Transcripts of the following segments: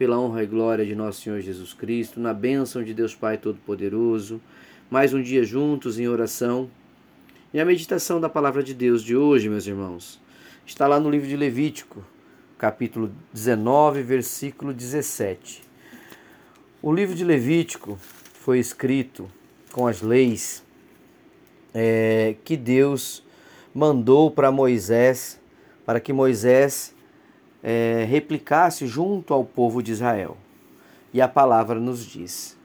pela honra e glória de nosso Senhor Jesus Cristo, na bênção de Deus Pai Todo-Poderoso, mais um dia juntos em oração. E a meditação da palavra de Deus de hoje, meus irmãos, está lá no livro de Levítico, capítulo 19, versículo 17. O livro de Levítico foi escrito com as leis é, que Deus mandou para Moisés, para que Moisés é, replicasse junto ao povo de Israel. E a palavra nos diz: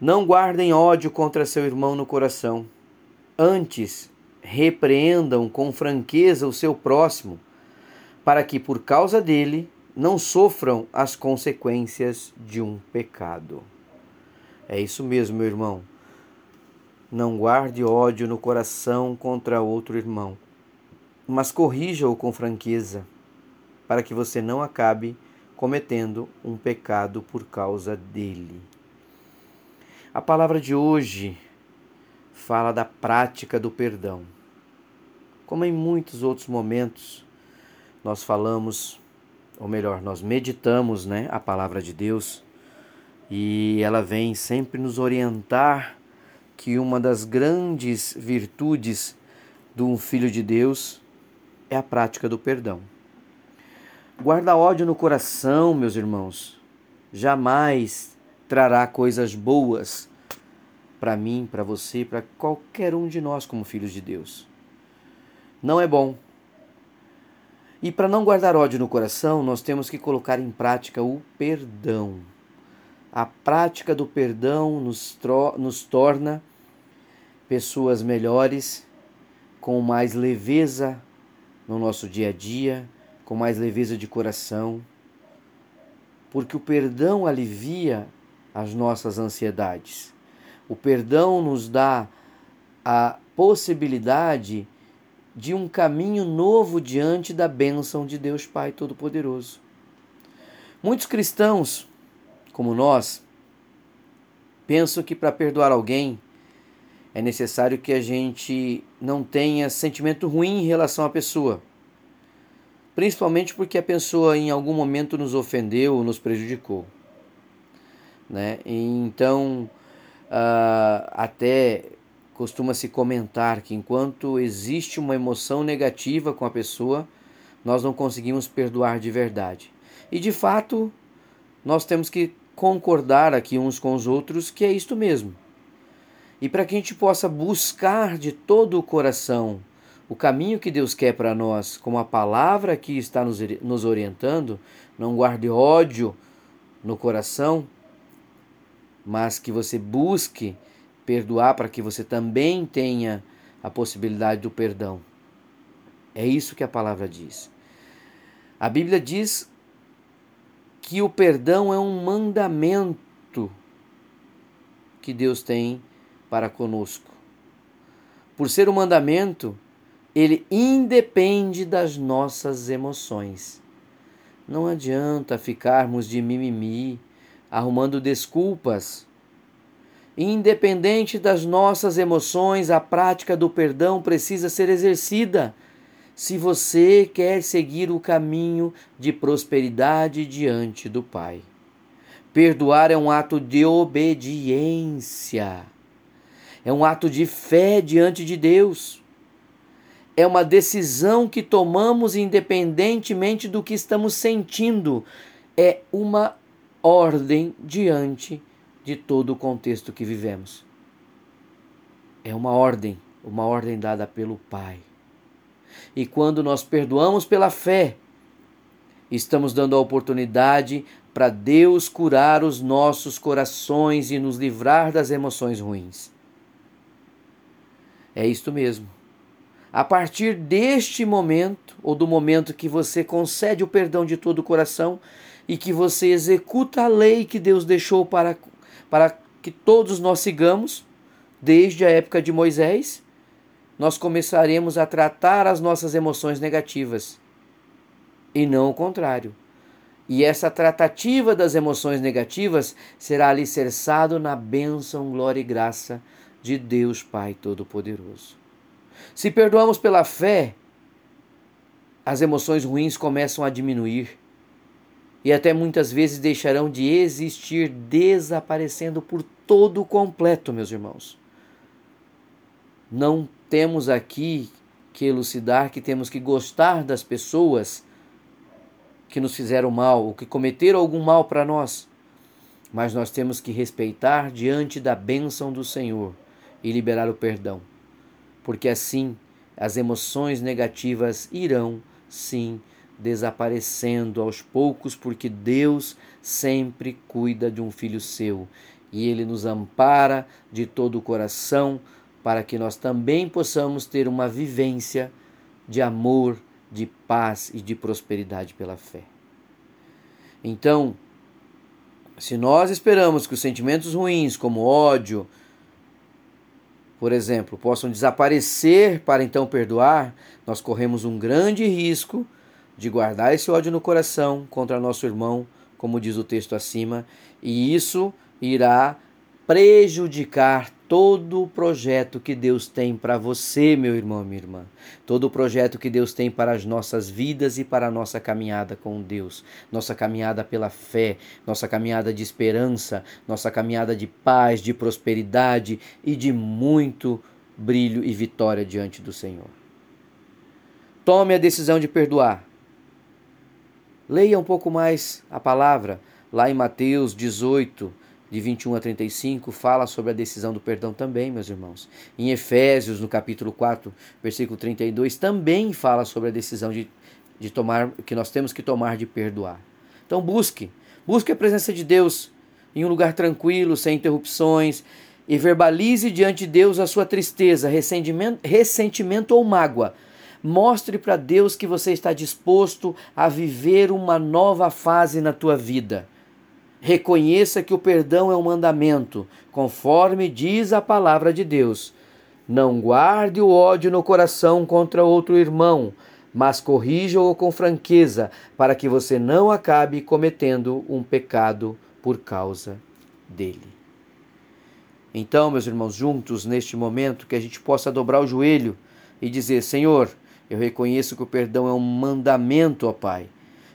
Não guardem ódio contra seu irmão no coração, antes repreendam com franqueza o seu próximo, para que por causa dele não sofram as consequências de um pecado. É isso mesmo, meu irmão. Não guarde ódio no coração contra outro irmão, mas corrija-o com franqueza para que você não acabe cometendo um pecado por causa dele. A palavra de hoje fala da prática do perdão. Como em muitos outros momentos, nós falamos, ou melhor, nós meditamos né, a palavra de Deus e ela vem sempre nos orientar que uma das grandes virtudes de um filho de Deus é a prática do perdão. Guarda ódio no coração, meus irmãos, jamais trará coisas boas para mim, para você, para qualquer um de nós como filhos de Deus. Não é bom. E para não guardar ódio no coração, nós temos que colocar em prática o perdão. A prática do perdão nos, nos torna pessoas melhores, com mais leveza no nosso dia a dia, com mais leveza de coração, porque o perdão alivia as nossas ansiedades. O perdão nos dá a possibilidade de um caminho novo diante da bênção de Deus Pai Todo-Poderoso. Muitos cristãos, como nós, pensam que para perdoar alguém é necessário que a gente não tenha sentimento ruim em relação à pessoa principalmente porque a pessoa em algum momento nos ofendeu ou nos prejudicou. Né? Então, uh, até costuma-se comentar que enquanto existe uma emoção negativa com a pessoa, nós não conseguimos perdoar de verdade. E de fato, nós temos que concordar aqui uns com os outros que é isto mesmo. E para que a gente possa buscar de todo o coração o caminho que Deus quer para nós, como a palavra que está nos orientando, não guarde ódio no coração, mas que você busque perdoar para que você também tenha a possibilidade do perdão. É isso que a palavra diz. A Bíblia diz que o perdão é um mandamento que Deus tem para conosco. Por ser um mandamento, ele independe das nossas emoções. Não adianta ficarmos de mimimi, arrumando desculpas. Independente das nossas emoções, a prática do perdão precisa ser exercida. Se você quer seguir o caminho de prosperidade diante do Pai. Perdoar é um ato de obediência. É um ato de fé diante de Deus é uma decisão que tomamos independentemente do que estamos sentindo. É uma ordem diante de todo o contexto que vivemos. é uma ordem, uma ordem dada pelo Pai. E quando nós perdoamos pela fé, estamos dando a oportunidade para Deus curar os nossos corações e nos livrar das emoções ruins. É isto mesmo. A partir deste momento, ou do momento que você concede o perdão de todo o coração e que você executa a lei que Deus deixou para, para que todos nós sigamos, desde a época de Moisés, nós começaremos a tratar as nossas emoções negativas e não o contrário. E essa tratativa das emoções negativas será alicerçado na bênção, glória e graça de Deus Pai Todo-Poderoso. Se perdoamos pela fé, as emoções ruins começam a diminuir e até muitas vezes deixarão de existir, desaparecendo por todo o completo, meus irmãos. Não temos aqui que elucidar que temos que gostar das pessoas que nos fizeram mal ou que cometeram algum mal para nós, mas nós temos que respeitar diante da bênção do Senhor e liberar o perdão, porque assim as emoções negativas irão sim desaparecendo aos poucos, porque Deus sempre cuida de um filho seu e ele nos ampara de todo o coração para que nós também possamos ter uma vivência de amor, de paz e de prosperidade pela fé. Então, se nós esperamos que os sentimentos ruins, como ódio, por exemplo, possam desaparecer para então perdoar, nós corremos um grande risco de guardar esse ódio no coração contra nosso irmão, como diz o texto acima, e isso irá prejudicar todo o projeto que Deus tem para você, meu irmão, minha irmã. Todo o projeto que Deus tem para as nossas vidas e para a nossa caminhada com Deus. Nossa caminhada pela fé, nossa caminhada de esperança, nossa caminhada de paz, de prosperidade e de muito brilho e vitória diante do Senhor. Tome a decisão de perdoar. Leia um pouco mais a palavra lá em Mateus 18, de 21 a 35 fala sobre a decisão do perdão também, meus irmãos. Em Efésios, no capítulo 4, versículo 32, também fala sobre a decisão de, de tomar, que nós temos que tomar de perdoar. Então busque, busque a presença de Deus em um lugar tranquilo, sem interrupções, e verbalize diante de Deus a sua tristeza, ressentimento, ressentimento ou mágoa. Mostre para Deus que você está disposto a viver uma nova fase na tua vida Reconheça que o perdão é um mandamento, conforme diz a palavra de Deus. Não guarde o ódio no coração contra outro irmão, mas corrija-o com franqueza, para que você não acabe cometendo um pecado por causa dele. Então, meus irmãos, juntos neste momento, que a gente possa dobrar o joelho e dizer: Senhor, eu reconheço que o perdão é um mandamento, ó Pai,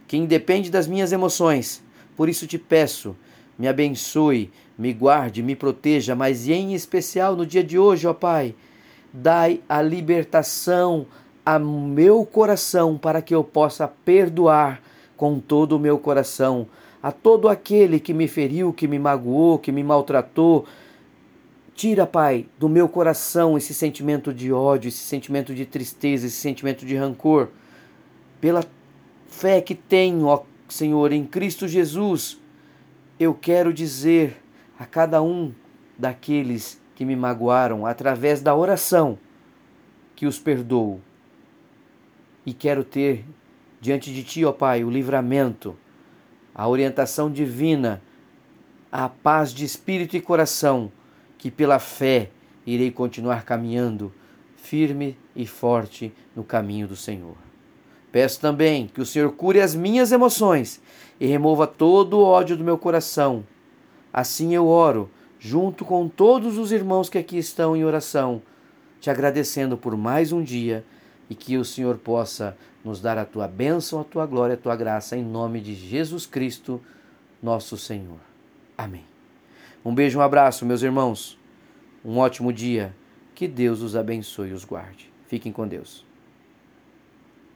que independe das minhas emoções por isso te peço, me abençoe, me guarde, me proteja, mas em especial no dia de hoje, ó Pai, dai a libertação ao meu coração para que eu possa perdoar com todo o meu coração a todo aquele que me feriu, que me magoou, que me maltratou. Tira, Pai, do meu coração esse sentimento de ódio, esse sentimento de tristeza, esse sentimento de rancor. Pela fé que tenho, ó Senhor, em Cristo Jesus, eu quero dizer a cada um daqueles que me magoaram, através da oração, que os perdoo. E quero ter diante de Ti, ó Pai, o livramento, a orientação divina, a paz de espírito e coração, que pela fé irei continuar caminhando firme e forte no caminho do Senhor. Peço também que o Senhor cure as minhas emoções e remova todo o ódio do meu coração. Assim eu oro, junto com todos os irmãos que aqui estão em oração, te agradecendo por mais um dia e que o Senhor possa nos dar a tua bênção, a tua glória, a tua graça, em nome de Jesus Cristo, nosso Senhor. Amém. Um beijo, um abraço, meus irmãos. Um ótimo dia. Que Deus os abençoe e os guarde. Fiquem com Deus.